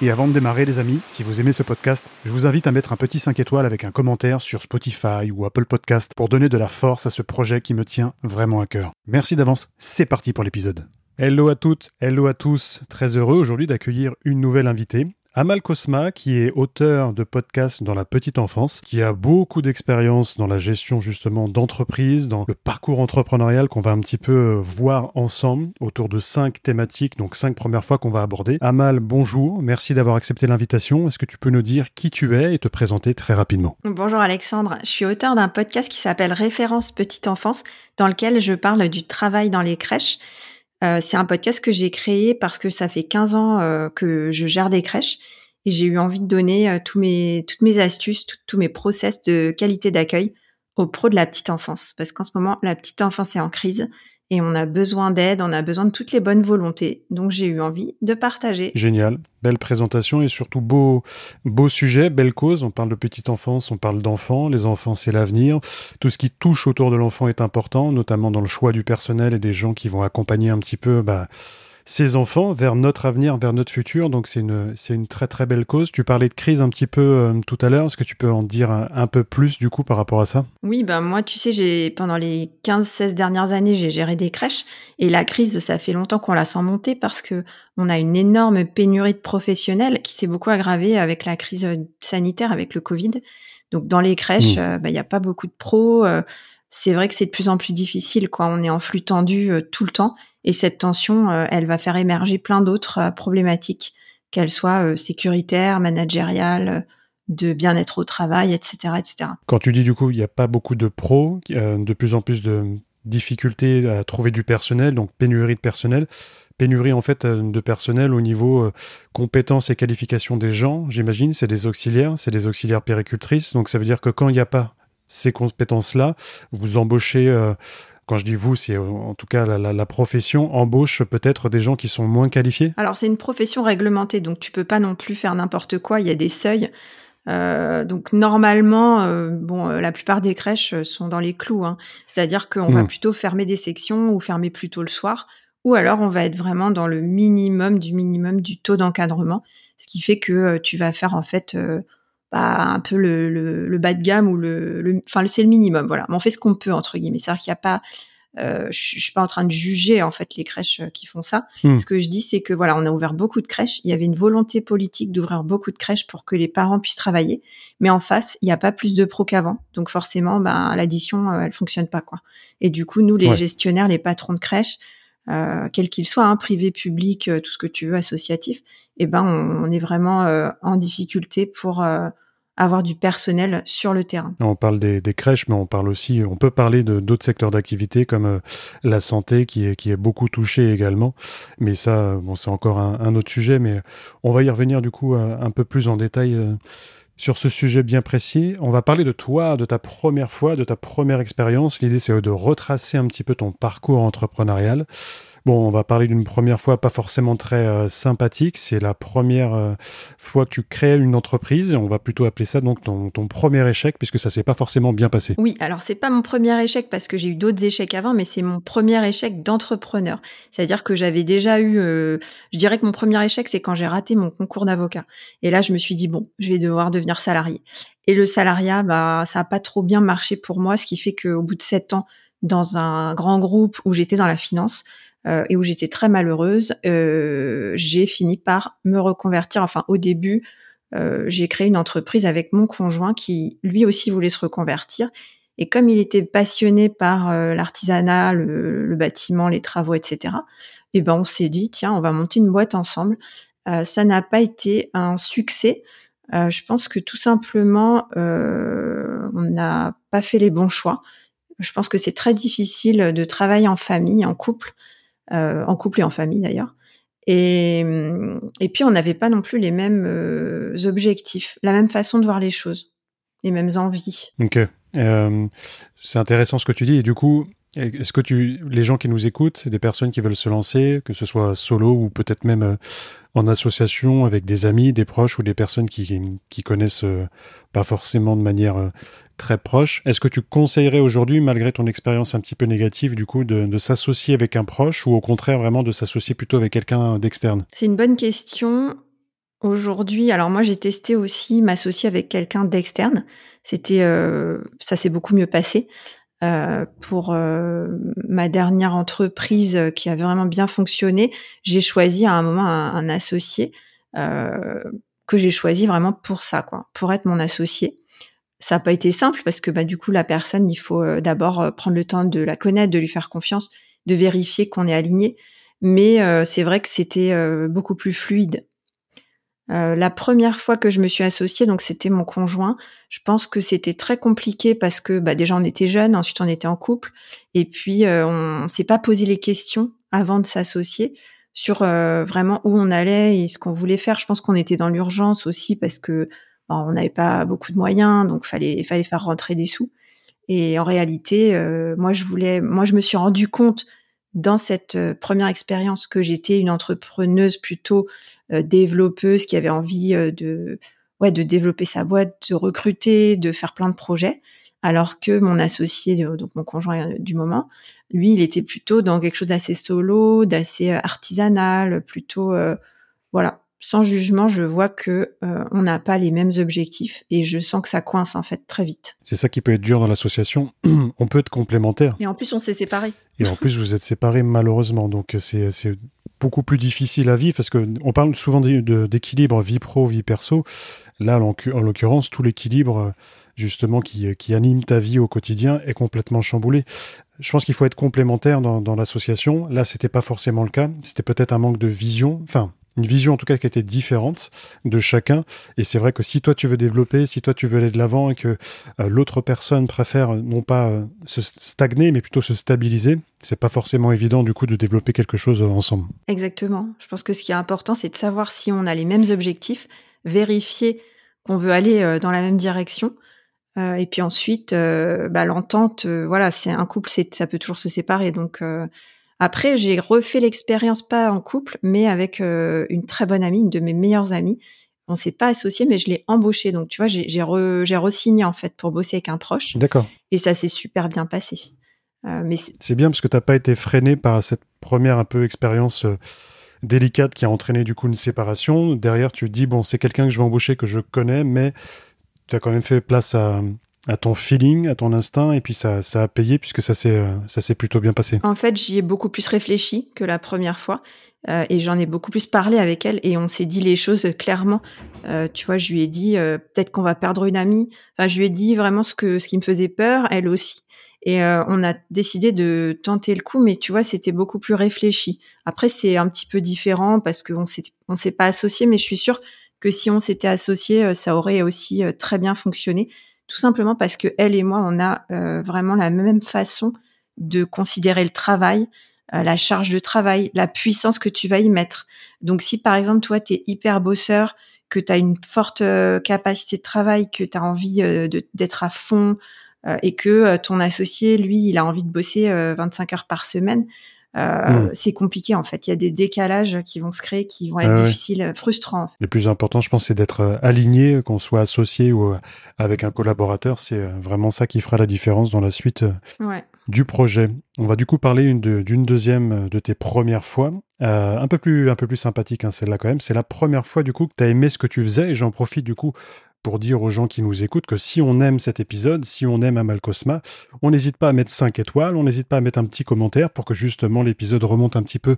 et avant de démarrer, les amis, si vous aimez ce podcast, je vous invite à mettre un petit 5 étoiles avec un commentaire sur Spotify ou Apple Podcast pour donner de la force à ce projet qui me tient vraiment à cœur. Merci d'avance, c'est parti pour l'épisode. Hello à toutes, hello à tous, très heureux aujourd'hui d'accueillir une nouvelle invitée. Amal Cosma, qui est auteur de podcasts dans la petite enfance, qui a beaucoup d'expérience dans la gestion justement d'entreprise, dans le parcours entrepreneurial qu'on va un petit peu euh, voir ensemble autour de cinq thématiques, donc cinq premières fois qu'on va aborder. Amal, bonjour, merci d'avoir accepté l'invitation. Est-ce que tu peux nous dire qui tu es et te présenter très rapidement? Bonjour Alexandre, je suis auteur d'un podcast qui s'appelle Référence petite enfance, dans lequel je parle du travail dans les crèches. Euh, c'est un podcast que j'ai créé parce que ça fait 15 ans euh, que je gère des crèches et j'ai eu envie de donner euh, tous mes, toutes mes astuces, tous mes process de qualité d'accueil aux pros de la petite enfance. Parce qu'en ce moment, la petite enfance est en crise et on a besoin d'aide, on a besoin de toutes les bonnes volontés. Donc j'ai eu envie de partager. Génial, belle présentation et surtout beau, beau sujet, belle cause. On parle de petite enfance, on parle d'enfants. Les enfants, c'est l'avenir. Tout ce qui touche autour de l'enfant est important, notamment dans le choix du personnel et des gens qui vont accompagner un petit peu. Bah, ces enfants vers notre avenir, vers notre futur. Donc c'est une, c'est une très très belle cause. Tu parlais de crise un petit peu euh, tout à l'heure. Est-ce que tu peux en dire un, peu plus du coup par rapport à ça? Oui, ben moi tu sais, j'ai pendant les 15-16 dernières années, j'ai géré des crèches et la crise, ça fait longtemps qu'on la sent monter parce que on a une énorme pénurie de professionnels qui s'est beaucoup aggravée avec la crise euh, sanitaire, avec le Covid. Donc dans les crèches, mmh. euh, ben, il n'y a pas beaucoup de pros. C'est vrai que c'est de plus en plus difficile, quoi. On est en flux tendu tout le temps. Et cette tension, euh, elle va faire émerger plein d'autres euh, problématiques, qu'elles soient euh, sécuritaires, managériales, de bien-être au travail, etc., etc. Quand tu dis du coup, il n'y a pas beaucoup de pros, de plus en plus de difficultés à trouver du personnel, donc pénurie de personnel, pénurie en fait de personnel au niveau compétences et qualifications des gens, j'imagine, c'est des auxiliaires, c'est des auxiliaires péricultrices, donc ça veut dire que quand il n'y a pas ces compétences-là, vous embauchez quand je dis vous, c'est en tout cas la, profession embauche peut-être des gens qui sont moins qualifiés? Alors c'est une profession réglementée, donc tu peux pas non plus faire n'importe quoi, il y a des seuils. Euh, donc normalement, euh, bon, euh, la plupart des crèches sont dans les clous, hein. c'est-à-dire qu'on va hmm. plutôt fermer des sections ou fermer plus tôt le soir, ou alors on va être vraiment dans le minimum du minimum du taux d'encadrement, ce qui fait que tu vas faire en fait bah, un peu le, le, bas de gamme ou le, enfin c'est le minimum voilà mais on fait ce qu'on peut entre guillemets c'est à dire qu'il n'y a pas euh, je, suis pas en train de juger en fait les crèches euh, qui font ça. Hmm. Ce que je dis, c'est que voilà, on a ouvert beaucoup de crèches. Il y avait une volonté politique d'ouvrir beaucoup de crèches pour que les parents puissent travailler, mais en face, il n'y a pas plus de pros qu'avant. Donc forcément, ben l'addition, euh, elle fonctionne pas quoi. Et du coup, nous, les gestionnaires, les patrons de crèches, euh, quels qu'ils soient, hein, privé, public, tout ce que tu veux, associatif, eh ben on, est vraiment en difficulté pour avoir du personnel sur le terrain. On parle des, crèches, mais on parle aussi, on peut parler de d'autres secteurs d'activité comme euh, la santé qui est, qui est beaucoup touchée également. Mais ça, bon, c'est encore un, autre sujet, mais on va y revenir du coup euh, un peu plus en détail. Sur ce sujet bien précis. On va parler de toi, de ta première fois, de ta première expérience. L'idée, c'est de retracer un petit peu ton parcours entrepreneurial. Bon, on va parler d'une première fois pas forcément très euh, sympathique. C'est la première euh, fois que tu crées une entreprise. On va plutôt appeler ça donc ton, premier échec puisque ça s'est pas forcément bien passé. Oui, alors c'est pas mon premier échec parce que j'ai eu d'autres échecs avant, mais c'est mon premier échec d'entrepreneur. C'est-à-dire que j'avais déjà eu, euh, je dirais que mon premier échec c'est quand j'ai raté mon concours d'avocat. Et là, je me suis dit bon, je vais devoir devenir salarié. Et le salariat, bah, ça a pas trop bien marché pour moi, ce qui fait qu'au bout de sept ans, dans un grand groupe où j'étais dans la finance, euh, et où j'étais très malheureuse, euh, j'ai fini par me reconvertir. Enfin, au début, euh, j'ai créé une entreprise avec mon conjoint qui lui aussi voulait se reconvertir. Et comme il était passionné par l'artisanat, le, bâtiment, les travaux, etc., et eh ben on s'est dit tiens, on va monter une boîte ensemble. ça n'a pas été un succès. je pense que tout simplement, on n'a pas fait les bons choix. Je pense que c'est très difficile de travailler en famille, en couple, en couple et en famille d'ailleurs. Et, et puis on n'avait pas non plus les mêmes euh, objectifs, la même façon de voir les choses, les mêmes envies. Ok. Euh, c'est intéressant ce que tu dis. Et du coup, Est-ce que tu, les gens qui nous écoutent, des personnes qui veulent se lancer, que ce soit solo ou peut-être même euh, en association avec des amis, des proches ou des personnes qui, qui connaissent euh, pas forcément de manière euh, très proche, est-ce que tu conseillerais aujourd'hui, malgré ton expérience un petit peu négative, du coup, de, s'associer avec un proche ou au contraire vraiment de s'associer plutôt avec quelqu'un d'externe? C'est une bonne question. Aujourd'hui, alors moi j'ai testé aussi m'associer avec quelqu'un d'externe. C'était, ça s'est beaucoup mieux passé. Euh, pour euh, ma dernière entreprise euh, qui a vraiment bien fonctionné, j'ai choisi à un moment un, associé euh, que j'ai choisi vraiment pour ça, quoi, pour être mon associé. Ça n'a pas été simple parce que bah, du coup la personne, il faut d'abord prendre le temps de la connaître, de lui faire confiance, de vérifier qu'on est aligné. Mais c'est vrai que c'était beaucoup plus fluide. Euh, la première fois que je me suis associée, donc c'était mon conjoint, je pense que c'était très compliqué parce que bah, déjà on était jeunes, ensuite on était en couple, et puis euh, on, s'est pas posé les questions avant de s'associer sur euh, vraiment où on allait et ce qu'on voulait faire. Je pense qu'on était dans l'urgence aussi parce que on n'avait pas beaucoup de moyens, donc fallait fallait faire rentrer des sous. Et en réalité, moi je voulais, moi je me suis rendu compte dans cette première expérience que j'étais une entrepreneuse plutôt euh, développeuse qui avait envie euh, de ouais de développer sa boîte, de recruter, de faire plein de projets, alors que mon associé, donc mon conjoint du moment, lui, il était plutôt dans quelque chose d'assez solo, d'assez euh, artisanal, plutôt voilà. Sans jugement, je vois que on n'a pas les mêmes objectifs et je sens que ça coince en fait très vite. C'est ça qui peut être dur dans l'association. on peut être complémentaires. Et en plus, on s'est séparés. Et en plus, vous êtes séparés malheureusement, donc c'est beaucoup plus difficile à vivre parce que on parle souvent d'équilibre vie pro, vie perso. Là, en, l'occurrence, tout l'équilibre justement qui, qui, anime ta vie au quotidien est complètement chamboulé. Je pense qu'il faut être complémentaire dans, dans l'association. Là, c'était pas forcément le cas. C'était peut-être un manque de vision. Enfin, une vision en tout cas qui était différente de chacun. Et c'est vrai que si toi tu veux développer, si toi tu veux aller de l'avant et que euh, l'autre personne préfère non pas euh, se stagner, mais plutôt se stabiliser, c'est pas forcément évident du coup de développer quelque chose ensemble. Exactement. Je pense que ce qui est important, c'est de savoir si on a les mêmes objectifs, vérifier qu'on veut aller euh, dans la même direction. et puis ensuite, bah, l'entente, voilà, c'est un couple, ça peut toujours se séparer. Donc après, j'ai refait l'expérience pas en couple, mais avec euh, une très bonne amie, une de mes meilleures amies. On s'est pas associé, mais je l'ai embauchée. Donc, tu vois, j'ai re-signé en fait pour bosser avec un proche. D'accord. Et ça s'est super bien passé. Euh, mais c'est bien parce que tu n'as pas été freiné par cette première un peu expérience euh, délicate qui a entraîné du coup une séparation. Derrière, tu te dis bon, c'est quelqu'un que je vais embaucher que je connais, mais tu as quand même fait place à, à ton feeling, à ton instinct, et puis ça, ça a payé puisque ça s'est, euh, ça s'est plutôt bien passé. En fait, j'y ai beaucoup plus réfléchi que la première fois, euh, et j'en ai beaucoup plus parlé avec elle, et on s'est dit les choses clairement. Euh, tu vois, je lui ai dit peut-être qu'on va perdre une amie. Enfin, je lui ai dit vraiment ce que, ce qui me faisait peur, elle aussi. Et on a décidé de tenter le coup, mais tu vois, c'était beaucoup plus réfléchi. Après, c'est un petit peu différent parce qu'on s'est, on s'est pas associé, mais je suis sûre que si on s'était associé, ça aurait aussi très bien fonctionné tout simplement parce que elle et moi, on a euh, vraiment la même façon de considérer le travail, euh, la charge de travail, la puissance que tu vas y mettre. Donc si par exemple toi, tu es hyper bosseur, que tu as une forte euh, capacité de travail, que tu as envie d'être à fond et que ton associé, lui, il a envie de bosser 25 heures par semaine, euh, hmm. c'est compliqué en fait. Il y a des décalages qui vont se créer, qui vont être difficiles, euh, frustrants. Le plus important, je pense, c'est d'être euh, aligné, qu'on soit associé ou avec un collaborateur. C'est vraiment ça qui fera la différence dans la suite du projet. On va du coup parler d'une deuxième de tes premières fois. un peu plus un peu plus sympathique hein, celle-là quand même. C'est la première fois du coup que tu as aimé ce que tu faisais et j'en profite du coup pour dire aux gens qui nous écoutent que si on aime cet épisode, si on aime Amal Cosma, on n'hésite pas à mettre 5 étoiles, on n'hésite pas à mettre un petit commentaire pour que justement l'épisode remonte un petit peu,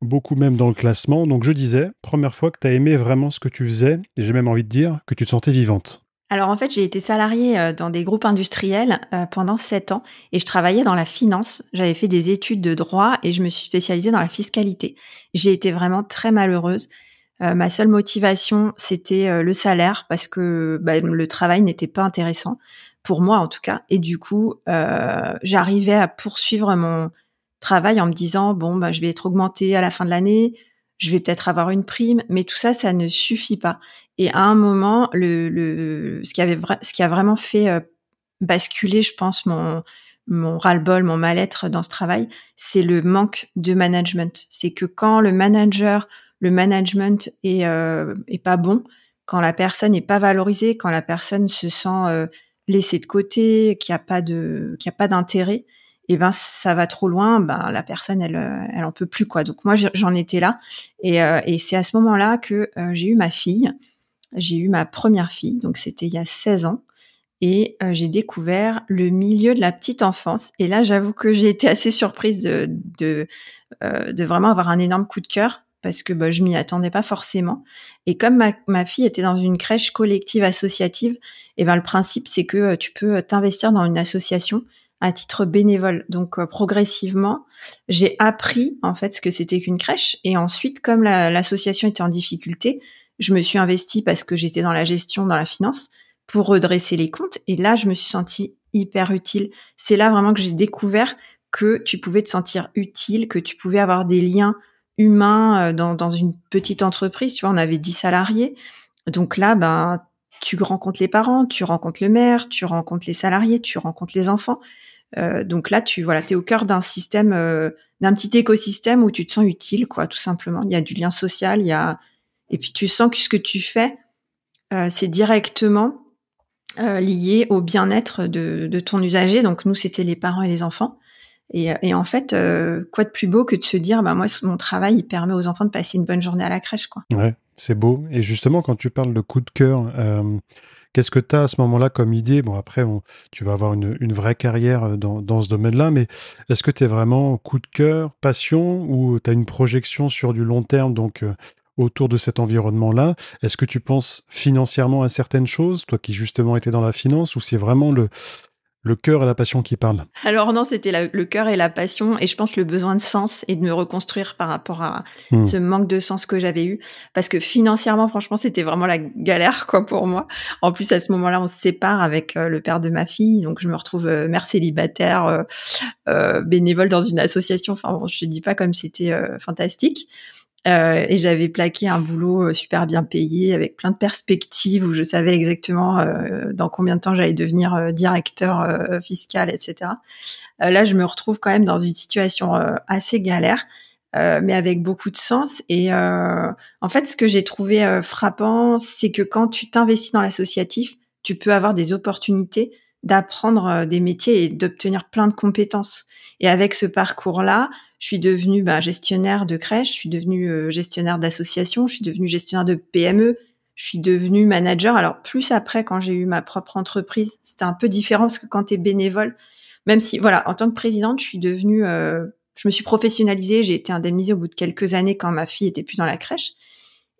beaucoup même dans le classement. Donc je disais, première fois que tu as aimé vraiment ce que tu faisais, et j'ai même envie de dire que tu te sentais vivante. Alors en fait, j'ai été salariée euh, dans des groupes industriels euh, pendant 7 ans et je travaillais dans la finance. J'avais fait des études de droit et je me suis spécialisée dans la fiscalité. J'ai été vraiment très malheureuse. Euh, ma seule motivation, c'était euh, le salaire parce que bah, le travail n'était pas intéressant pour moi en tout cas. Et du coup, euh, j'arrivais à poursuivre mon travail en me disant bon bah je vais être augmentée à la fin de l'année, je vais peut-être avoir une prime, mais tout ça, ça ne suffit pas. Et à un moment, le, le ce qui avait ce qui a vraiment fait basculer, je pense mon mon ras-le-bol, mon mal-être dans ce travail, c'est le manque de management. C'est que quand le manager, le management est, euh, est pas bon, quand la personne n'est pas valorisée, quand la personne se sent euh, laissée de côté, qu'il n'y a pas de, qu'il a pas d'intérêt, et eh ben ça va trop loin, ben la personne elle, elle en peut plus quoi. Donc moi j'en étais là, et, euh, c'est à ce moment-là que euh, j'ai eu ma fille. J'ai eu ma première fille, donc c'était il y a 16 ans et euh, j'ai découvert le milieu de la petite enfance. Et là, j'avoue que j'ai été assez surprise de, euh, de, vraiment avoir un énorme coup de cœur parce que bah, je m'y attendais pas forcément. Et comme ma, fille était dans une crèche collective associative, et eh ben le principe c'est que euh, tu peux t'investir dans une association à titre bénévole. Donc progressivement, j'ai appris en fait ce que c'était qu'une crèche. Et ensuite, comme l'association était en difficulté, je me suis investie parce que j'étais dans la gestion, dans la finance pour redresser les comptes. Et là, je me suis sentie hyper utile. C'est là vraiment que j'ai découvert que tu pouvais te sentir utile, que tu pouvais avoir des liens humains euh, dans, dans une petite entreprise. Tu vois, on avait 10 salariés. Donc là, ben, tu rencontres les parents, tu rencontres le maire, tu rencontres les salariés, tu rencontres les enfants. Euh, donc là, tu voilà, es au cœur d'un système, euh, d'un petit écosystème où tu te sens utile, quoi, tout simplement. Il y a du lien social, il y a et puis tu sens que ce que tu fais, euh, c'est directement euh, lié au bien-être de, de, ton usager. Donc nous, c'était les parents et les enfants. Et, et en fait, euh, quoi de plus beau que de se dire, bah moi, mon travail, il permet aux enfants de passer une bonne journée à la crèche, quoi. Ouais, c'est beau. Et justement, quand tu parles de coup de cœur, euh, qu'est-ce que tu as à ce moment-là comme idée? Bon, après, tu vas avoir une, vraie carrière euh, dans, dans ce domaine-là, mais est-ce que tu es vraiment coup de cœur, passion, ou tu as une projection sur du long terme, donc autour de cet environnement-là? Est-ce que tu penses financièrement à certaines choses, toi qui justement étais dans la finance, ou c'est vraiment le, le cœur et la passion qui parlent Alors non, c'était le cœur et la passion, et je pense le besoin de sens et de me reconstruire par rapport à hmm. ce manque de sens que j'avais eu, parce que financièrement, franchement, c'était vraiment la galère quoi pour moi. En plus, à ce moment-là, on se sépare avec euh, le père de ma fille, donc je me retrouve euh, mère célibataire, euh, euh, bénévole dans une association. Enfin, bon, je te dis pas comme c'était fantastique. Euh, et j'avais plaqué un boulot euh, super bien payé avec plein de perspectives où je savais exactement euh, dans combien de temps j'allais devenir directeur fiscal, etc. là, je me retrouve quand même dans une situation assez galère, mais avec beaucoup de sens. Et en fait, ce que j'ai trouvé frappant, c'est que quand tu t'investis dans l'associatif, tu peux avoir des opportunités d'apprendre des métiers et d'obtenir plein de compétences. Et avec ce parcours-là, je suis devenue bah, gestionnaire de crèche, je suis devenue euh, gestionnaire d'association, je suis devenue gestionnaire de PME, je suis devenue manager. Alors plus après, quand j'ai eu ma propre entreprise, c'était un peu différent parce que quand tu es bénévole, même si, voilà, en tant que présidente, je suis devenue, euh, je me suis professionnalisée, j'ai été indemnisée au bout de quelques années quand ma fille était plus dans la crèche.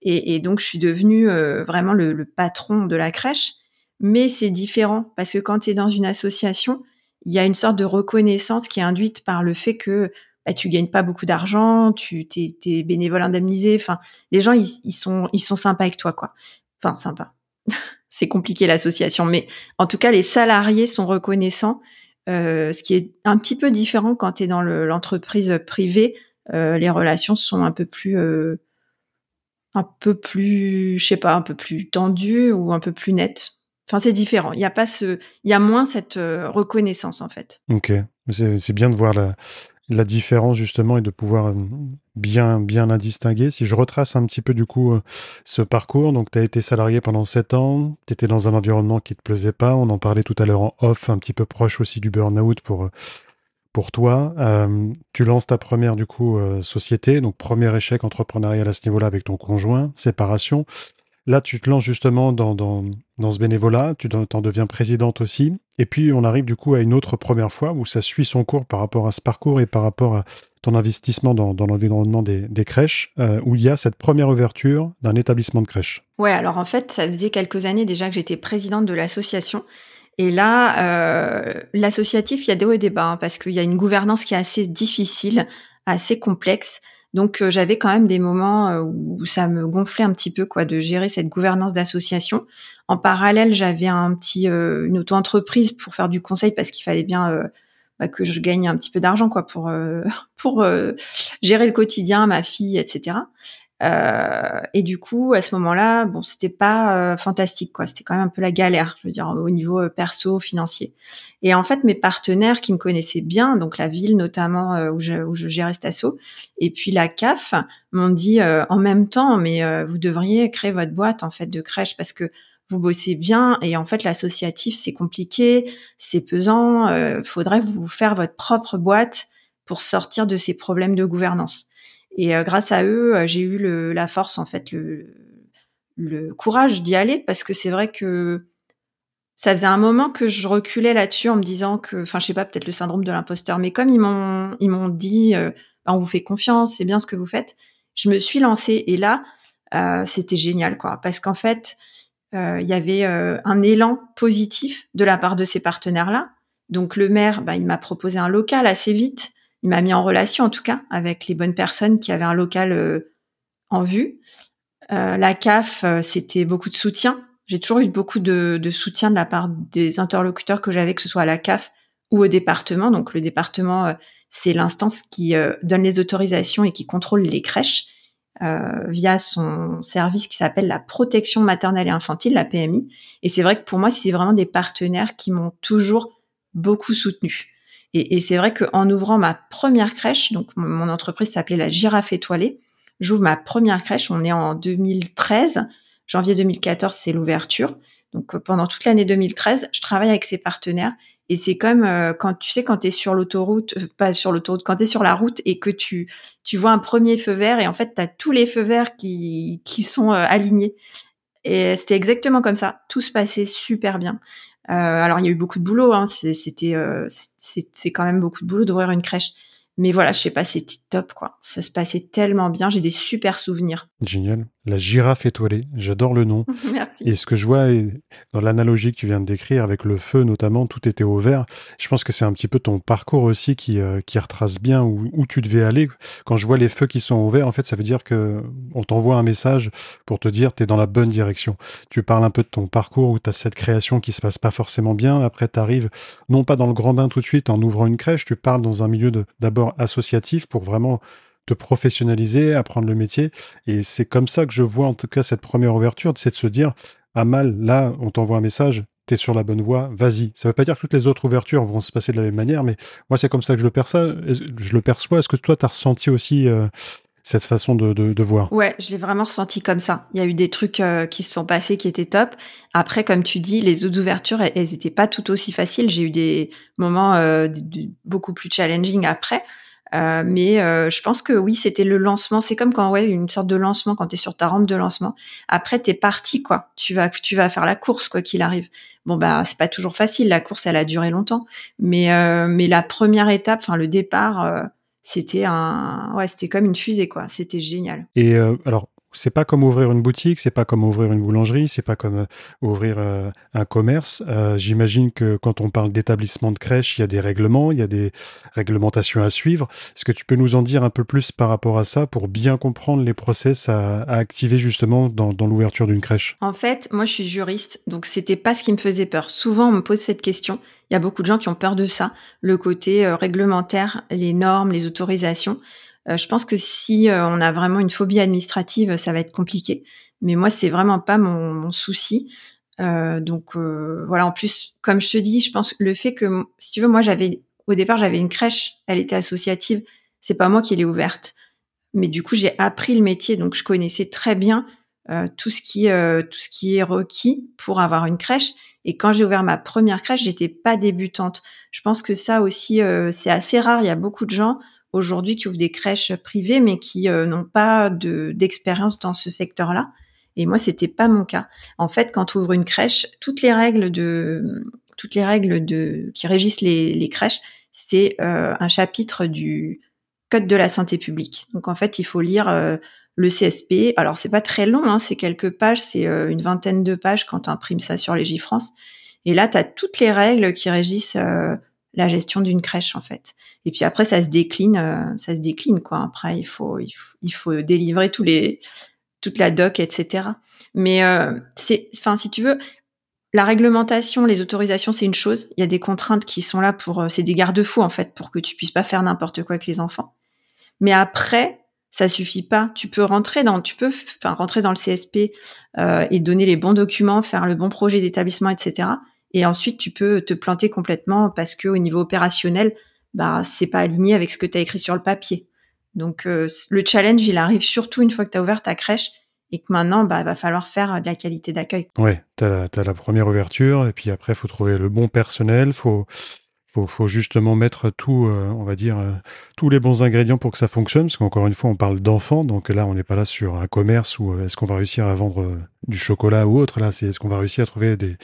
Et, et donc, je suis devenue euh, vraiment le, le, patron de la crèche. Mais c'est différent parce que quand tu es dans une association, il y a une sorte de reconnaissance qui est induite par le fait que bah, tu gagnes pas beaucoup d'argent, tu t'es, es bénévole indemnisé. Enfin, les gens ils, sont ils sont sympas avec toi quoi. Enfin sympa. c'est compliqué l'association, mais en tout cas les salariés sont reconnaissants. Euh, ce qui est un petit peu différent quand tu es dans l'entreprise privée. Euh, les relations sont un peu plus euh, un peu plus, je sais pas, un peu plus tendues ou un peu plus nettes. Enfin, c'est différent. Il y a pas ce, il y a moins cette reconnaissance en fait. Ok, c'est bien de voir la, la différence justement et de pouvoir euh, bien bien la distinguer. Si je retrace un petit peu du coup euh, ce parcours, donc tu as été salarié pendant 7 ans, tu étais dans un environnement qui te plaisait pas, on en parlait tout à l'heure en off, un petit peu proche aussi du burn-out pour euh, pour toi. tu lances ta première du coup société, donc premier échec entrepreneurial à ce niveau-là avec ton conjoint, séparation. Là, tu te lances justement dans, dans, dans ce bénévolat, tu en deviens présidente aussi. Et puis, on arrive du coup à une autre première fois où ça suit son cours par rapport à ce parcours et par rapport à ton investissement dans, l'environnement des, des, crèches, euh, où il y a cette première ouverture d'un établissement de crèche. Ouais, alors en fait, ça faisait quelques années déjà que j'étais présidente de l'association. Et là, euh, l'associatif, il y a des hauts et des bas, hein, parce qu'il y a une gouvernance qui est assez difficile, assez complexe. Donc euh, j'avais quand même des moments euh, où ça me gonflait un petit peu quoi de gérer cette gouvernance d'association. En parallèle, j'avais un petit euh, une auto-entreprise pour faire du conseil parce qu'il fallait bien bah, que je gagne un petit peu d'argent quoi pour pour gérer le quotidien, ma fille, etc. Euh, et du coup, à ce moment-là, bon, c'était pas euh, fantastique, quoi. C'était quand même un peu la galère, je veux dire, au niveau euh, perso, financier. Et en fait, mes partenaires qui me connaissaient bien, donc la ville notamment où, je, où je gérais Stasso, et puis la CAF, m'ont dit en même temps, mais vous devriez créer votre boîte en fait de crèche parce que vous bossez bien et en fait l'associatif c'est compliqué, c'est pesant, faudrait vous faire votre propre boîte pour sortir de ces problèmes de gouvernance. Et euh, grâce à eux, euh, j'ai eu le, la force, en fait, le, le courage d'y aller parce que c'est vrai que ça faisait un moment que je reculais là-dessus en me disant que, enfin, je sais pas, peut-être le syndrome de l'imposteur, mais comme ils m'ont, ils m'ont dit, euh, bah, on vous fait confiance, c'est bien ce que vous faites, je me suis lancée. Et là, euh, c'était génial, quoi, parce qu'en fait, il y avait un élan positif de la part de ces partenaires-là. Donc le maire, bah, il m'a proposé un local assez vite il m'a mis en relation en tout cas avec les bonnes personnes qui avaient un local euh, en vue. Euh, la CAF, euh, c'était beaucoup de soutien. J'ai toujours eu beaucoup de, soutien de la part des interlocuteurs que j'avais, que ce soit à la CAF ou au département. Donc le département, c'est l'instance qui donne les autorisations et qui contrôle les crèches via son service qui s'appelle la protection maternelle et infantile, la PMI. Et c'est vrai que pour moi, c'est vraiment des partenaires qui m'ont toujours beaucoup soutenu. Et, c'est vrai qu'en ouvrant ma première crèche, donc mon entreprise s'appelait la Girafe étoilée, j'ouvre ma première crèche, on est en 2013, janvier 2014 c'est l'ouverture. Donc euh, pendant toute l'année 2013, je travaille avec ces partenaires et c'est comme euh, quand tu sais quand tu es sur l'autoroute, euh, pas sur l'autoroute, quand tu es sur la route et que tu tu vois un premier feu vert et en fait tu as tous les feux verts qui qui sont alignés. Et c'était exactement comme ça. Tout se passait super bien. Euh, alors il y a eu beaucoup de boulot, hein, c'était euh, c'est quand même beaucoup de boulot d'ouvrir une crèche. Mais voilà, je sais pas, c'était top quoi. Ça se passait tellement bien, j'ai des super souvenirs. Génial. La girafe étoilée, j'adore le nom. Merci. Et ce que je vois dans l'analogie que tu viens de décrire avec le feu notamment, tout était au vert. Je pense que c'est un petit peu ton parcours aussi qui, euh, qui retrace bien où, où, tu devais aller. Quand je vois les feux qui sont au vert, en fait, ça veut dire que on t'envoie un message pour te dire tu es dans la bonne direction. Tu parles un peu de ton parcours où tu as cette création qui se passe pas forcément bien. Après, tu arrives non pas dans le grand bain tout de suite en ouvrant une crèche, tu parles dans un milieu d'abord associatif pour vraiment te professionnaliser, apprendre le métier. Et c'est comme ça que je vois en tout cas cette première ouverture, c'est de se dire, ah mal, là, on t'envoie un message, tu es sur la bonne voie, vas-y. Ça veut pas dire que toutes les autres ouvertures vont se passer de la même manière, mais moi, c'est comme ça que je le, perçois. Je le perçois. Est-ce que toi, tu as ressenti aussi euh, cette façon de, de, voir? Ouais, je l'ai vraiment ressenti comme ça. Il y a eu des trucs euh, qui se sont passés qui étaient top. Après, comme tu dis, les autres ouvertures, elles n'étaient pas tout aussi faciles. J'ai eu des moments euh, beaucoup plus challenging après. Euh, mais euh, je pense que oui, c'était le lancement. C'est comme quand ouais, une sorte de lancement quand tu sur ta rampe de lancement. Après, t'es parti quoi. Tu vas tu vas faire la course quoi qu'il arrive. Bon bah c'est pas toujours facile. La course, elle a duré longtemps. Mais euh, mais la première étape, enfin le départ, c'était un ouais, c'était comme une fusée quoi. C'était génial. Et alors c'est pas comme ouvrir une boutique, c'est pas comme ouvrir une boulangerie, c'est pas comme euh, ouvrir euh, un commerce. Euh, j'imagine que quand on parle d'établissement de crèche, il y a des règlements, il y a des réglementations à suivre. Est-ce que tu peux nous en dire un peu plus par rapport à ça pour bien comprendre les process à, activer justement dans, dans l'ouverture d'une crèche? En fait, moi je suis juriste, donc c'était pas ce qui me faisait peur. Souvent on me pose cette question. Il y a beaucoup de gens qui ont peur de ça, le côté réglementaire, les normes, les autorisations. Euh, je pense que si euh, on a vraiment une phobie administrative, ça va être compliqué. Mais moi, c'est vraiment pas mon, souci. Euh, donc voilà. En plus, comme je te dis, je pense le fait que, si tu veux, moi, j'avais au départ, j'avais une crèche, elle était associative. C'est pas moi qui l'ai ouverte, mais du coup, j'ai appris le métier, donc je connaissais très bien tout ce qui tout ce qui est requis pour avoir une crèche. Et quand j'ai ouvert ma première crèche, j'étais pas débutante. Je pense que ça aussi, c'est assez rare. Il y a beaucoup de gens aujourd'hui qui ouvrent des crèches privées, mais qui euh, n'ont pas d'expérience dans ce secteur-là. Et moi, c'était pas mon cas. En fait, quand tu ouvres une crèche, toutes les règles de toutes les règles de qui régissent les, crèches, c'est euh, un chapitre du code de la santé publique. Donc en fait, il faut lire euh, le CSP. Alors c'est pas très long, hein, c'est quelques pages, c'est une vingtaine de pages quand tu imprimes ça sur Légifrance. Et là, tu as toutes les règles qui régissent la gestion d'une crèche en fait. Et puis après ça se décline, euh, ça se décline quoi. Après il faut il faut, délivrer tous les toute la doc etc. Mais euh, c'est enfin si tu veux la réglementation, les autorisations c'est une chose. Il y a des contraintes qui sont là pour euh, c'est des garde-fous en fait pour que tu puisses pas faire n'importe quoi avec les enfants. Mais après ça suffit pas. Tu peux rentrer dans, tu peux, enfin rentrer dans le CSP euh, et donner les bons documents, faire le bon projet d'établissement, etc. Et ensuite, tu peux te planter complètement parce que au niveau opérationnel, bah c'est pas aligné avec ce que tu as écrit sur le papier. Donc euh, le challenge, il arrive surtout une fois que tu as ouvert ta crèche et que maintenant, bah, va falloir faire de la qualité d'accueil. Ouais, tu as, la première ouverture et puis après, il faut trouver le bon personnel, faut faut, faut justement mettre tout, euh, on va dire, euh, tous les bons ingrédients pour que ça fonctionne, parce qu'encore une fois, on parle d'enfants, donc là, on n'est pas là sur un commerce où est-ce qu'on va réussir à vendre du chocolat ou autre. Là, c'est est-ce qu'on va réussir à trouver des,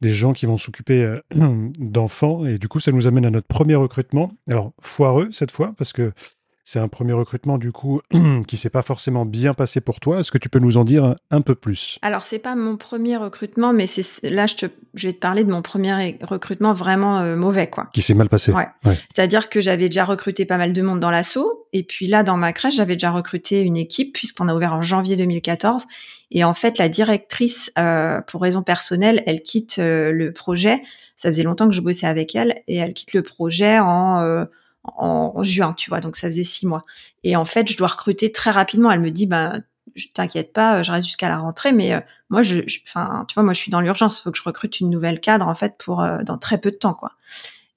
des gens qui vont s'occuper d'enfants. Et du coup, ça nous amène à notre premier recrutement. Alors, foireux cette fois, parce que c'est un premier recrutement du coup qui s'est pas forcément bien passé pour toi. Est-ce que tu peux nous en dire un, peu plus? Alors c'est pas mon premier recrutement, mais c'est là je, te, je vais te parler de mon premier recrutement vraiment euh, mauvais quoi. Qui s'est mal passé. Ouais. C'est-à-dire que j'avais déjà recruté pas mal de monde dans l'assaut, et puis là dans ma crèche j'avais déjà recruté une équipe puisqu'on a ouvert en janvier 2014. Et en fait la directrice euh, pour raison personnelle, elle quitte euh, le projet. Ça faisait longtemps que je bossais avec elle et elle quitte le projet en en, juin, tu vois, donc ça faisait six mois. Et en fait, je dois recruter très rapidement. Elle me dit, ben, t'inquiète pas, je reste jusqu'à la rentrée, mais euh, moi, je, enfin, tu vois, moi, je suis dans l'urgence. Il faut que je recrute une nouvelle cadre en fait pour euh, dans très peu de temps, quoi.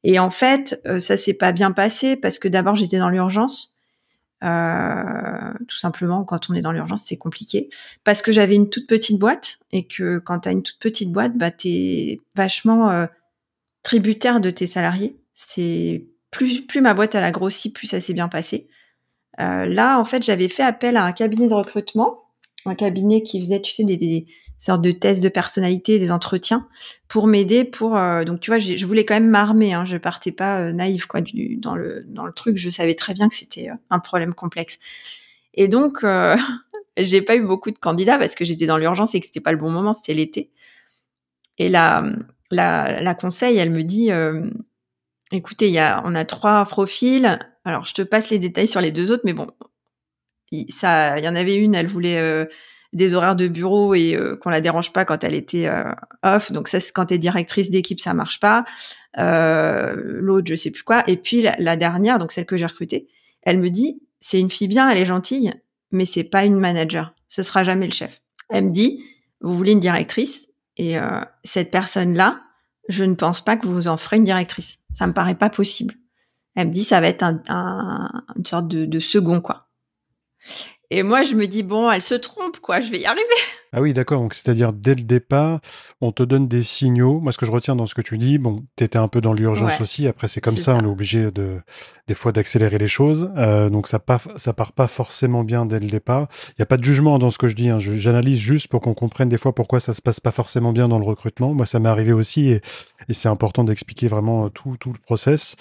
Et en fait, euh, ça s'est pas bien passé parce que d'abord, j'étais dans l'urgence. tout simplement, quand on est dans l'urgence, c'est compliqué. Parce que j'avais une toute petite boîte et que quand tu as une toute petite boîte, bah, tu es vachement tributaire de tes salariés. C'est plus, plus ma boîte a grossi, plus ça s'est bien passé. Euh, là, en fait, j'avais fait appel à un cabinet de recrutement, un cabinet qui faisait, tu sais, des, sortes de tests de personnalité, des entretiens, pour m'aider. Pour euh, donc, tu vois, je voulais quand même m'armer. Hein, je partais pas euh, naïve quoi dans le dans le truc. Je savais très bien que c'était un problème complexe. Et donc, j'ai pas eu beaucoup de candidats parce que j'étais dans l'urgence et que c'était pas le bon moment, c'était l'été. Et la, la, la conseil, elle me dit, Écoutez, y a, on a trois profils. Alors, je te passe les détails sur les deux autres, mais bon, il, ça, il y en avait une, elle voulait euh, des horaires de bureau et euh, qu'on la dérange pas quand elle était euh, off. Donc ça, c'est quand t'es directrice d'équipe, ça marche pas. L'autre, je sais plus quoi. Et puis la, dernière, donc celle que j'ai recrutée, elle me dit, c'est une fille bien, elle est gentille, mais c'est pas une manager. Ce sera jamais le chef. Elle me dit, vous voulez une directrice et cette personne-là, je ne pense pas que vous en ferez une directrice. Ça me paraît pas possible. Elle me dit, ça va être un, une sorte de second, quoi. Et moi, je me dis, bon, elle se trompe, quoi, je vais y arriver. Ah oui, d'accord. Donc, c'est-à-dire, dès le départ, on te donne des signaux. Moi, ce que je retiens dans ce que tu dis, bon, tu étais un peu dans l'urgence aussi. Après, c'est comme ça, on est obligé de, des fois d'accélérer les choses. Euh, donc, ça, part, ça part pas forcément bien dès le départ. Il n'y a pas de jugement dans ce que je dis. Hein. J'analyse juste pour qu'on comprenne des fois pourquoi ça se passe pas forcément bien dans le recrutement. Moi, ça m'est arrivé aussi et, et c'est important d'expliquer vraiment tout, tout le process.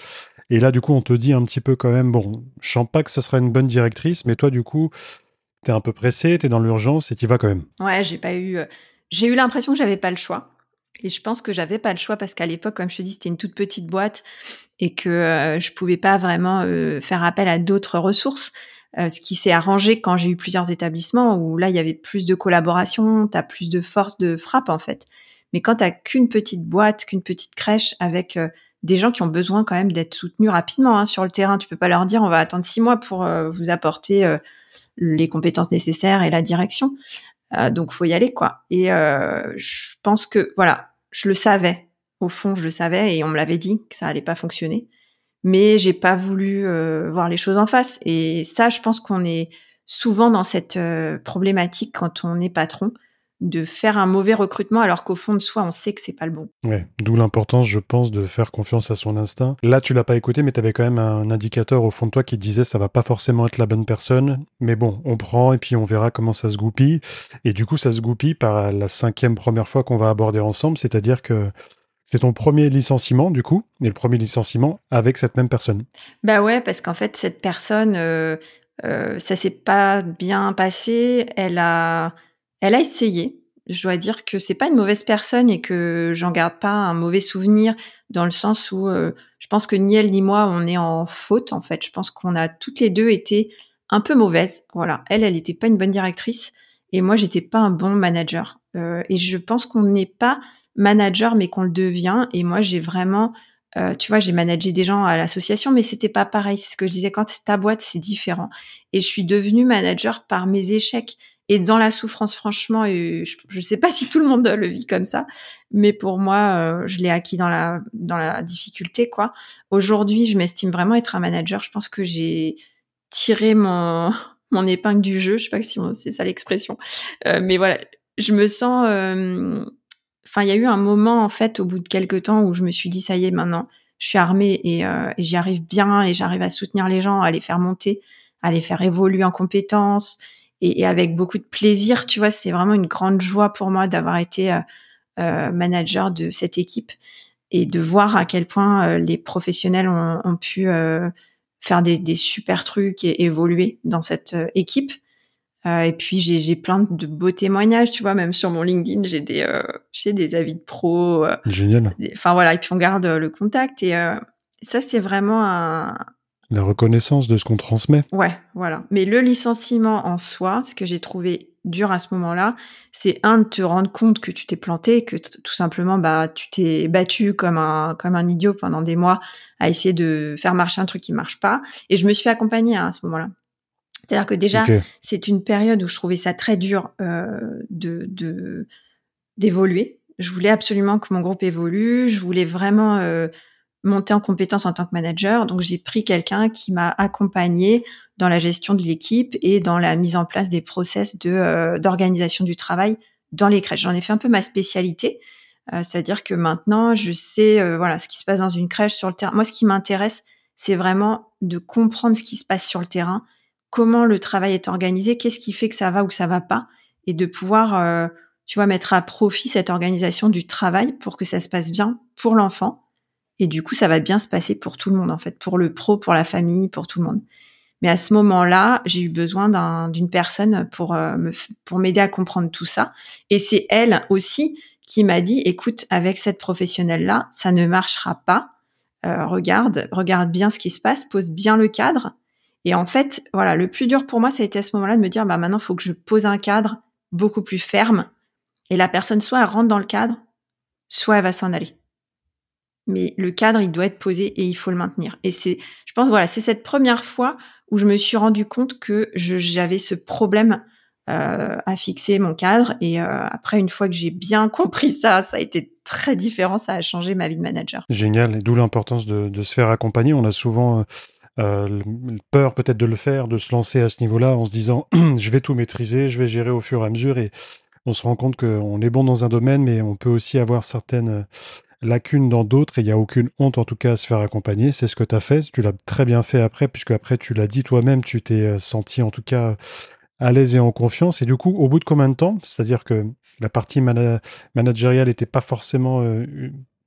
Et là, du coup, on te dit un petit peu quand même, bon, je sens pas que ce sera une bonne directrice, mais toi, du coup, tu es un peu pressé, tu es dans l'urgence et tu vas quand même. Ouais, j'ai pas eu. Euh, j'ai eu l'impression que j'avais pas le choix. Et je pense que j'avais pas le choix parce qu'à l'époque, comme je te dis, c'était une toute petite boîte et que euh, je pouvais pas vraiment euh, faire appel à d'autres ressources. ce qui s'est arrangé quand j'ai eu plusieurs établissements où là, il y avait plus de collaboration, tu as plus de force de frappe en fait. Mais quand tu qu'une petite boîte, qu'une petite crèche avec des gens qui ont besoin quand même d'être soutenus rapidement hein, sur le terrain. Tu peux pas leur dire on va attendre six mois pour euh, vous apporter euh, les compétences nécessaires et la direction. Euh, donc faut y aller quoi. Et euh, je pense que voilà, je le savais. Au fond, je le savais et on me l'avait dit que ça allait pas fonctionner. Mais j'ai pas voulu voir les choses en face. Et ça, je pense qu'on est souvent dans cette problématique quand on est patron de faire un mauvais recrutement alors qu'au fond de soi, on sait que c'est pas le bon. Ouais, d'où l'importance, je pense, de faire confiance à son instinct. Là, tu l'as pas écouté, mais tu avais quand même un indicateur au fond de toi qui disait ça va pas forcément être la bonne personne, mais bon, on prend et puis on verra comment ça se goupille. Et du coup, ça se goupille par la cinquième première fois qu'on va aborder ensemble, c'est-à-dire que c'est ton premier licenciement, du coup, et le premier licenciement avec cette même personne. Bah ouais, parce qu'en fait, cette personne, euh, euh, ça s'est pas bien passé. Elle a, elle a essayé. Je dois dire que c'est pas une mauvaise personne et que j'en garde pas un mauvais souvenir dans le sens où euh, je pense que ni elle ni moi on est en faute en fait. Je pense qu'on a toutes les deux été un peu mauvaises. Voilà, elle, elle était pas une bonne directrice et moi j'étais pas un bon manager. Euh, et je pense qu'on n'est pas manager mais qu'on le devient. Et moi j'ai vraiment Euh, tu vois, j'ai managé des gens à l'association, mais c'était pas pareil. C'est ce que je disais quand c'est ta boîte, c'est différent. Et je suis devenue manager par mes échecs et dans la souffrance, franchement. Je, je sais pas si tout le monde le vit comme ça, mais pour moi, euh, je l'ai acquis dans la dans la difficulté, quoi. Aujourd'hui, je m'estime vraiment être un manager. Je pense que j'ai tiré mon mon épingle du jeu. Je sais pas si c'est ça l'expression, euh, mais voilà, je me sens euh, enfin, il y a eu un moment en fait au bout de quelques temps où je me suis dit ça y est maintenant, je suis armée et j'y arrive bien et j'arrive à soutenir les gens, à les faire monter, à les faire évoluer en compétences et, et avec beaucoup de plaisir. Tu vois, c'est vraiment une grande joie pour moi d'avoir été euh, euh manager de cette équipe et de voir à quel point euh, les professionnels ont, ont pu euh, faire des, des, super trucs et évoluer dans cette équipe. Euh, et puis j'ai plein de beaux témoignages, tu vois, même sur mon LinkedIn, j'ai des, euh, j'ai des avis de pro. Euh, Génial. Enfin voilà, et puis on garde le contact et ça c'est vraiment un. La reconnaissance de ce qu'on transmet. Ouais, voilà. Mais le licenciement en soi, ce que j'ai trouvé dur à ce moment-là, c'est un de te rendre compte que tu t'es planté, que tout simplement bah tu t'es battu comme un comme un idiot pendant des mois à essayer de faire marcher un truc qui marche pas. Et je me suis fait accompagner hein, à ce moment-là. C'est-à-dire que déjà, okay. c'est une période où je trouvais ça très dur euh, de d'évoluer. Je voulais absolument que mon groupe évolue. Je voulais vraiment euh, monter en compétence en tant que manager. Donc, j'ai pris quelqu'un qui m'a accompagné dans la gestion de l'équipe et dans la mise en place des process de euh, d'organisation du travail dans les crèches. J'en ai fait un peu ma spécialité. Euh, c'est-à-dire que maintenant, je sais euh, voilà ce qui se passe dans une crèche sur le terrain. Moi, ce qui m'intéresse, c'est vraiment de comprendre ce qui se passe sur le terrain comment le travail est organisé, qu'est-ce qui fait que ça va ou que ça va pas, et de pouvoir, euh, tu vois, mettre à profit cette organisation du travail pour que ça se passe bien pour l'enfant. Et du coup, ça va bien se passer pour tout le monde, en fait, pour le pro, pour la famille, pour tout le monde. Mais à ce moment-là, j'ai eu besoin d'une personne pour euh, pour m'aider à comprendre tout ça. Et c'est elle aussi qui m'a dit, écoute, avec cette professionnelle-là, ça ne marchera pas. Euh, regarde, regarde bien ce qui se passe, pose bien le cadre et en fait, voilà, le plus dur pour moi, ça a été à ce moment-là de me dire, bah maintenant, il faut que je pose un cadre beaucoup plus ferme. Et la personne, soit elle rentre dans le cadre, soit elle va s'en aller. Mais le cadre, il doit être posé et il faut le maintenir. Et c'est, je pense, voilà, c'est cette première fois où je me suis rendu compte que j'avais ce problème euh, à fixer mon cadre. Et euh, après, une fois que j'ai bien compris ça, ça a été très différent. Ça a changé ma vie de manager. Génial. Et d'où l'importance de, se faire accompagner. On a souvent euh, peur peut-être de le faire, de se lancer à ce niveau-là en se disant je vais tout maîtriser, je vais gérer au fur et à mesure et on se rend compte qu'on est bon dans un domaine mais on peut aussi avoir certaines lacunes dans d'autres et il n'y a aucune honte en tout cas à se faire accompagner. C'est ce que tu as fait, tu l'as très bien fait après puisque après tu l'as dit toi-même, tu t'es euh, senti en tout cas à l'aise et en confiance. Et du coup au bout de combien de temps, c'est-à-dire que la partie mana managériale n'était pas forcément euh,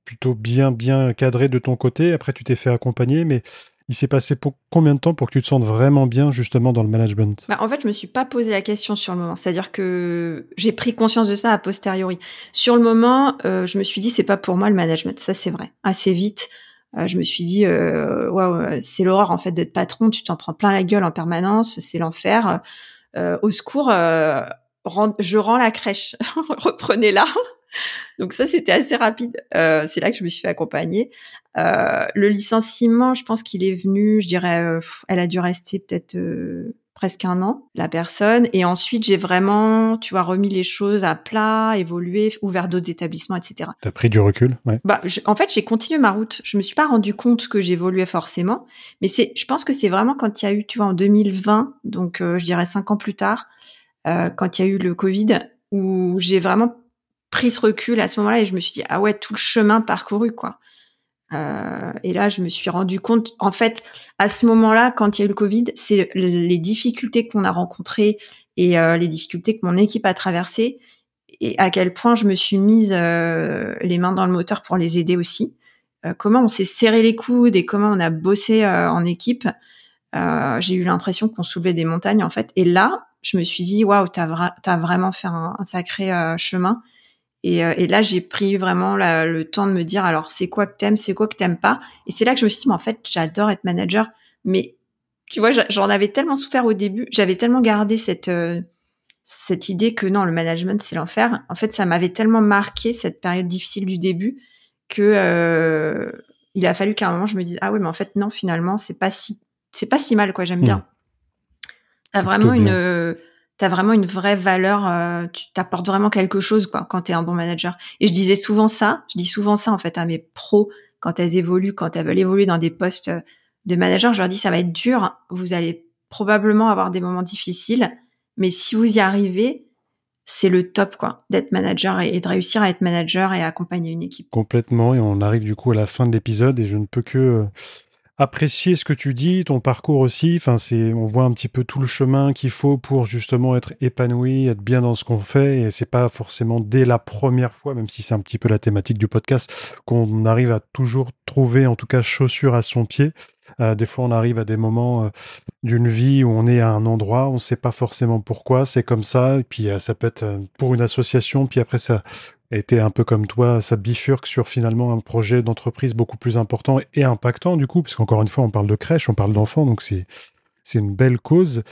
plutôt bien bien cadrée de ton côté, après tu t'es fait accompagner mais il s'est passé pour combien de temps pour que tu te sentes vraiment bien justement dans le management? Bah, En fait, je me suis pas posé la question sur le moment. C'est-à-dire que j'ai pris conscience de ça a posteriori. Sur le moment, euh, je me suis dit c'est pas pour moi le management. Ça c'est vrai. Assez vite, euh, je me suis dit euh, waouh, c'est l'horreur en fait d'être patron. Tu t'en prends plein la gueule en permanence. C'est l'enfer. Au secours, je rends la crèche. Reprenez-la. Donc ça, c'était assez rapide. Euh, c'est là que je me suis fait accompagner. Euh, le licenciement, je pense qu'il est venu, je dirais, euh, elle a dû rester peut-être presque un an, la personne. Et ensuite, j'ai vraiment, tu vois, remis les choses à plat, évolué, ouvert d'autres établissements, etc. T'as pris du recul, ouais. Bah, je, en fait, j'ai continué ma route. Je me suis pas rendu compte que j'évoluais forcément, mais c'est, je pense que c'est vraiment quand il y a eu, tu vois, en 2020, donc je dirais cinq ans plus tard, quand il y a eu le Covid, où j'ai vraiment pris ce recul à ce moment-là et je me suis dit ah ouais tout le chemin parcouru quoi. Euh, et là je me suis rendu compte en fait à ce moment-là quand il y a eu le Covid c'est les difficultés qu'on a rencontrées et euh, les difficultés que mon équipe a traversées et à quel point je me suis mise euh, les mains dans le moteur pour les aider aussi. Comment on s'est serré les coudes et comment on a bossé en équipe. J'ai eu l'impression qu'on soulevait des montagnes en fait. Et là je me suis dit waouh t'as vra as vraiment fait un sacré chemin et, euh, et là, j'ai pris vraiment la, le temps de me dire, alors, c'est quoi que t'aimes, c'est quoi que t'aimes pas? Et c'est là que je me suis dit, mais en fait, j'adore être manager. Mais tu vois, j'en avais tellement souffert au début, j'avais tellement gardé cette euh, cette idée que non, le management c'est l'enfer. En fait, ça m'avait tellement marqué cette période difficile du début que euh, il a fallu qu'à un moment je me dise ah oui mais en fait non finalement c'est pas si c'est pas si mal quoi j'aime bien. Mmh. T'as vraiment une t'as vraiment une vraie valeur, euh, tu t'apportes vraiment quelque chose quand t'es un bon manager. Et je disais souvent ça, je dis souvent ça en fait à mes pros quand elles évoluent, quand elles veulent évoluer dans des postes de manager, je leur dis ça va être dur, vous allez probablement avoir des moments difficiles, mais si vous y arrivez, c'est le top quoi, d'être manager et, de réussir à être manager et accompagner une équipe. Complètement, et on arrive du coup à la fin de l'épisode et je ne peux que euh, apprécier ce que tu dis, ton parcours aussi. Enfin, c'est, on voit un petit peu tout le chemin qu'il faut pour justement être épanoui, être bien dans ce qu'on fait. Et c'est pas forcément dès la première fois, même si c'est un petit peu la thématique du podcast, qu'on arrive à toujours trouver, en tout cas, chaussure à son pied. Euh, des fois, on arrive à des moments euh, d'une vie où on est à un endroit, on ne sait pas forcément pourquoi, c'est comme ça. Et puis, euh, ça peut être pour une association, puis après, ça était un peu comme toi, ça bifurque sur finalement un projet d'entreprise beaucoup plus important et impactant du coup, parce qu'encore une fois, on parle de crèche, on parle d'enfants, donc c'est c'est une belle cause.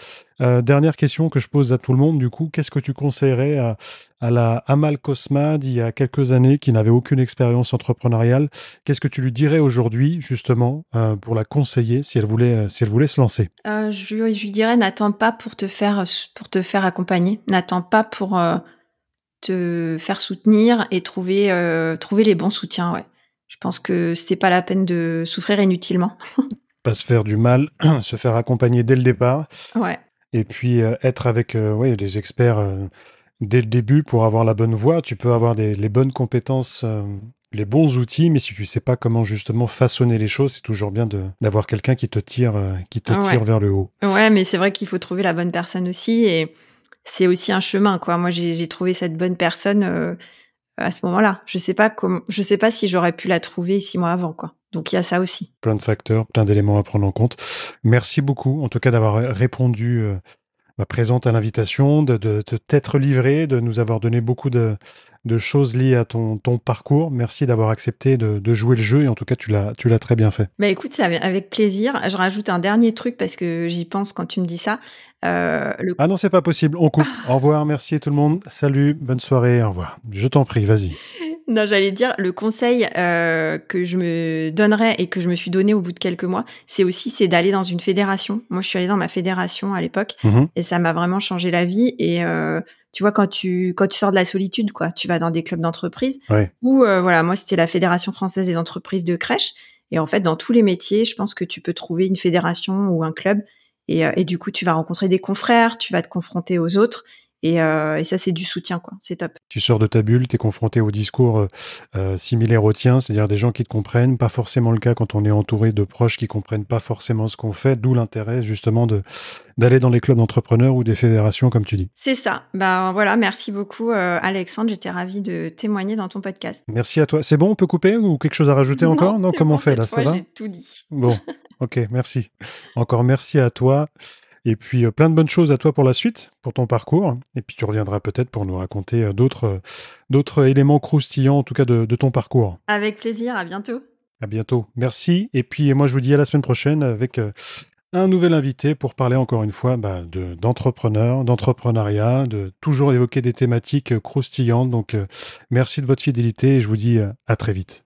Euh, dernière question que je pose à tout le monde, du coup, qu'est-ce que tu conseillerais à, la Amal Cosma d'il y a quelques années qui n'avait aucune expérience entrepreneuriale? Qu'est-ce que tu lui dirais aujourd'hui, justement, euh, pour la conseiller si elle voulait, si elle voulait se lancer? Euh, je, je, lui dirais, n'attends pas pour te faire, pour te faire accompagner, n'attends pas pour te faire soutenir et trouver euh, trouver les bons soutiens. Ouais. Je pense que c'est pas la peine de souffrir inutilement. pas se faire du mal, se faire accompagner dès le départ. Ouais. Et puis euh, être avec euh, ouais, des experts dès le début pour avoir la bonne voie. Tu peux avoir des, les bonnes compétences, les bons outils, mais si tu sais pas comment justement façonner les choses, c'est toujours bien d'avoir quelqu'un qui te tire, qui te tire vers le haut. Ouais, mais c'est vrai qu'il faut trouver la bonne personne aussi et c'est aussi un chemin, quoi. Moi, j'ai trouvé cette bonne personne euh, à ce moment-là. Je sais pas comment, je sais pas si j'aurais pu la trouver six mois avant, quoi. Donc il y a ça aussi. Plein de facteurs, plein d'éléments à prendre en compte. Merci beaucoup, en tout cas, d'avoir répondu euh, présente à l'invitation, de, de, t'être livré, de nous avoir donné beaucoup de, de choses liées à ton, ton parcours. Merci d'avoir accepté de, de, jouer le jeu et en tout cas, tu l'as, tu l'as très bien fait. Bah écoute, avec plaisir. Je rajoute un dernier truc parce que j'y pense quand tu me dis ça. Euh, Ah non, c'est pas possible. On coupe. au revoir, merci tout le monde. Salut, bonne soirée, au revoir. Je t'en prie, vas-y. Non, j'allais dire, le conseil euh, que je me donnerais et que je me suis donné au bout de quelques mois, c'est aussi c'est d'aller dans une fédération. Moi, je suis allée dans ma fédération à l'époque mmh et ça m'a vraiment changé la vie. Et euh, tu vois, quand tu quand tu sors de la solitude, quoi, tu vas dans des clubs d'entreprise. Ou euh, voilà, moi, c'était la Fédération française des entreprises de crèche. Et en fait, dans tous les métiers, je pense que tu peux trouver une fédération ou un club. Et, et du coup, tu vas rencontrer des confrères, tu vas te confronter aux autres. Euh, et, ça, c'est du soutien, quoi. C'est top. Tu sors de ta bulle, tu es confronté au discours euh, euh, similaire au tien, c'est-à-dire des gens qui te comprennent. Pas forcément le cas quand on est entouré de proches qui comprennent pas forcément ce qu'on fait, d'où l'intérêt justement de d'aller dans les clubs d'entrepreneurs ou des fédérations, comme tu dis. C'est ça. Ben voilà, merci beaucoup, Alexandre. J'étais ravie de témoigner dans ton podcast. Merci à toi. C'est bon, on peut couper ou quelque chose à rajouter encore? Non, comment on fait là? Ça va? J'ai tout dit. Bon, ok, merci. Encore merci à toi. Et puis euh, plein de bonnes choses à toi pour la suite, pour ton parcours. Et puis tu reviendras peut-être pour nous raconter euh, d'autres, euh, d'autres éléments croustillants, en tout cas de, ton parcours. Avec plaisir, à bientôt. À bientôt. Merci. Et puis moi je vous dis à la semaine prochaine avec un nouvel invité pour parler encore une fois bah, de, d'entrepreneurs, d'entrepreneuriat, de toujours évoquer des thématiques croustillantes. Donc merci de votre fidélité et je vous dis à très vite